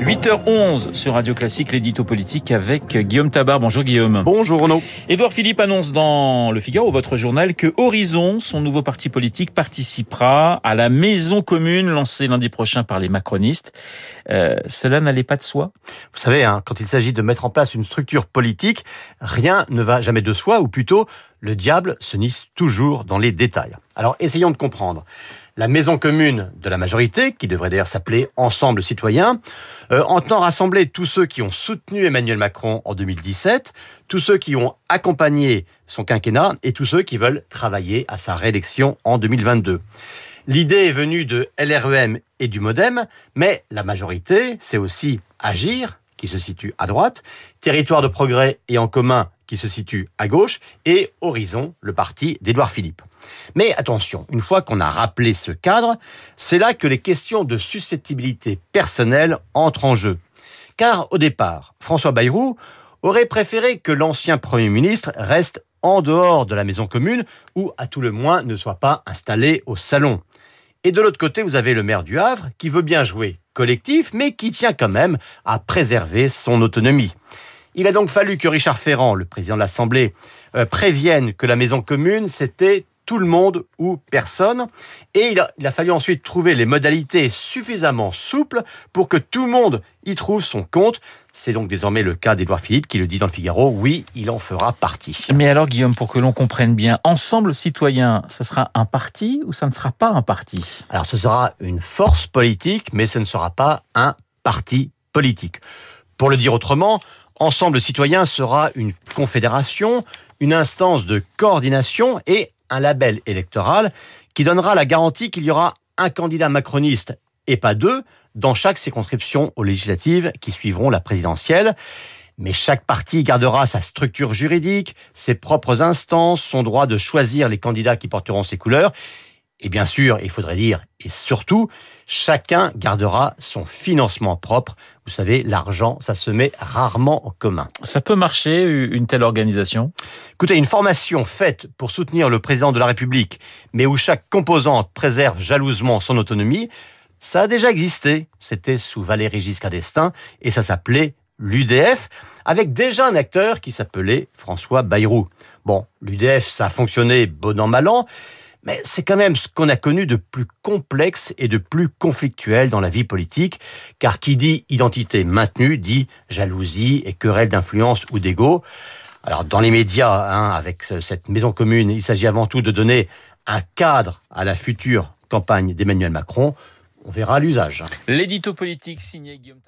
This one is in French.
8h11 sur Radio Classique, l'édito politique avec Guillaume Tabar. Bonjour Guillaume. Bonjour Renaud. Édouard Philippe annonce dans le Figaro, votre journal, que Horizon, son nouveau parti politique, participera à la maison commune lancée lundi prochain par les macronistes. Euh, cela n'allait pas de soi? Vous savez, hein, quand il s'agit de mettre en place une structure politique, rien ne va jamais de soi, ou plutôt, le diable se nisse toujours dans les détails. Alors essayons de comprendre la maison commune de la majorité, qui devrait d'ailleurs s'appeler Ensemble citoyen, euh, entend rassembler tous ceux qui ont soutenu Emmanuel Macron en 2017, tous ceux qui ont accompagné son quinquennat et tous ceux qui veulent travailler à sa réélection en 2022. L'idée est venue de LREM et du Modem, mais la majorité, c'est aussi Agir, qui se situe à droite, Territoire de progrès et en commun, qui se situe à gauche, et Horizon, le parti d'Édouard Philippe. Mais attention, une fois qu'on a rappelé ce cadre, c'est là que les questions de susceptibilité personnelle entrent en jeu. Car au départ, François Bayrou aurait préféré que l'ancien Premier ministre reste en dehors de la maison commune ou à tout le moins ne soit pas installé au salon. Et de l'autre côté, vous avez le maire du Havre qui veut bien jouer collectif, mais qui tient quand même à préserver son autonomie. Il a donc fallu que Richard Ferrand, le président de l'Assemblée, euh, prévienne que la maison commune, c'était tout le monde ou personne. Et il a, il a, fallu ensuite trouver les modalités suffisamment souples pour que tout le monde y trouve son compte. C'est donc désormais le cas d'Edouard Philippe qui le dit dans le Figaro. Oui, il en fera partie. Mais alors, Guillaume, pour que l'on comprenne bien, Ensemble Citoyen, ce sera un parti ou ça ne sera pas un parti? Alors, ce sera une force politique, mais ce ne sera pas un parti politique. Pour le dire autrement, Ensemble Citoyen sera une confédération, une instance de coordination et un label électoral qui donnera la garantie qu'il y aura un candidat macroniste et pas deux dans chaque circonscription aux législatives qui suivront la présidentielle. Mais chaque parti gardera sa structure juridique, ses propres instances, son droit de choisir les candidats qui porteront ses couleurs. Et bien sûr, il faudrait dire, et surtout, chacun gardera son financement propre. Vous savez, l'argent, ça se met rarement en commun. Ça peut marcher, une telle organisation? Écoutez, une formation faite pour soutenir le président de la République, mais où chaque composante préserve jalousement son autonomie, ça a déjà existé. C'était sous Valéry Giscard d'Estaing, et ça s'appelait l'UDF, avec déjà un acteur qui s'appelait François Bayrou. Bon, l'UDF, ça a fonctionné bon an, mal an, mais c'est quand même ce qu'on a connu de plus complexe et de plus conflictuel dans la vie politique, car qui dit identité maintenue dit jalousie et querelle d'influence ou d'ego. Alors dans les médias, hein, avec cette maison commune, il s'agit avant tout de donner un cadre à la future campagne d'Emmanuel Macron. On verra l'usage. L'édito politique signé Guillaume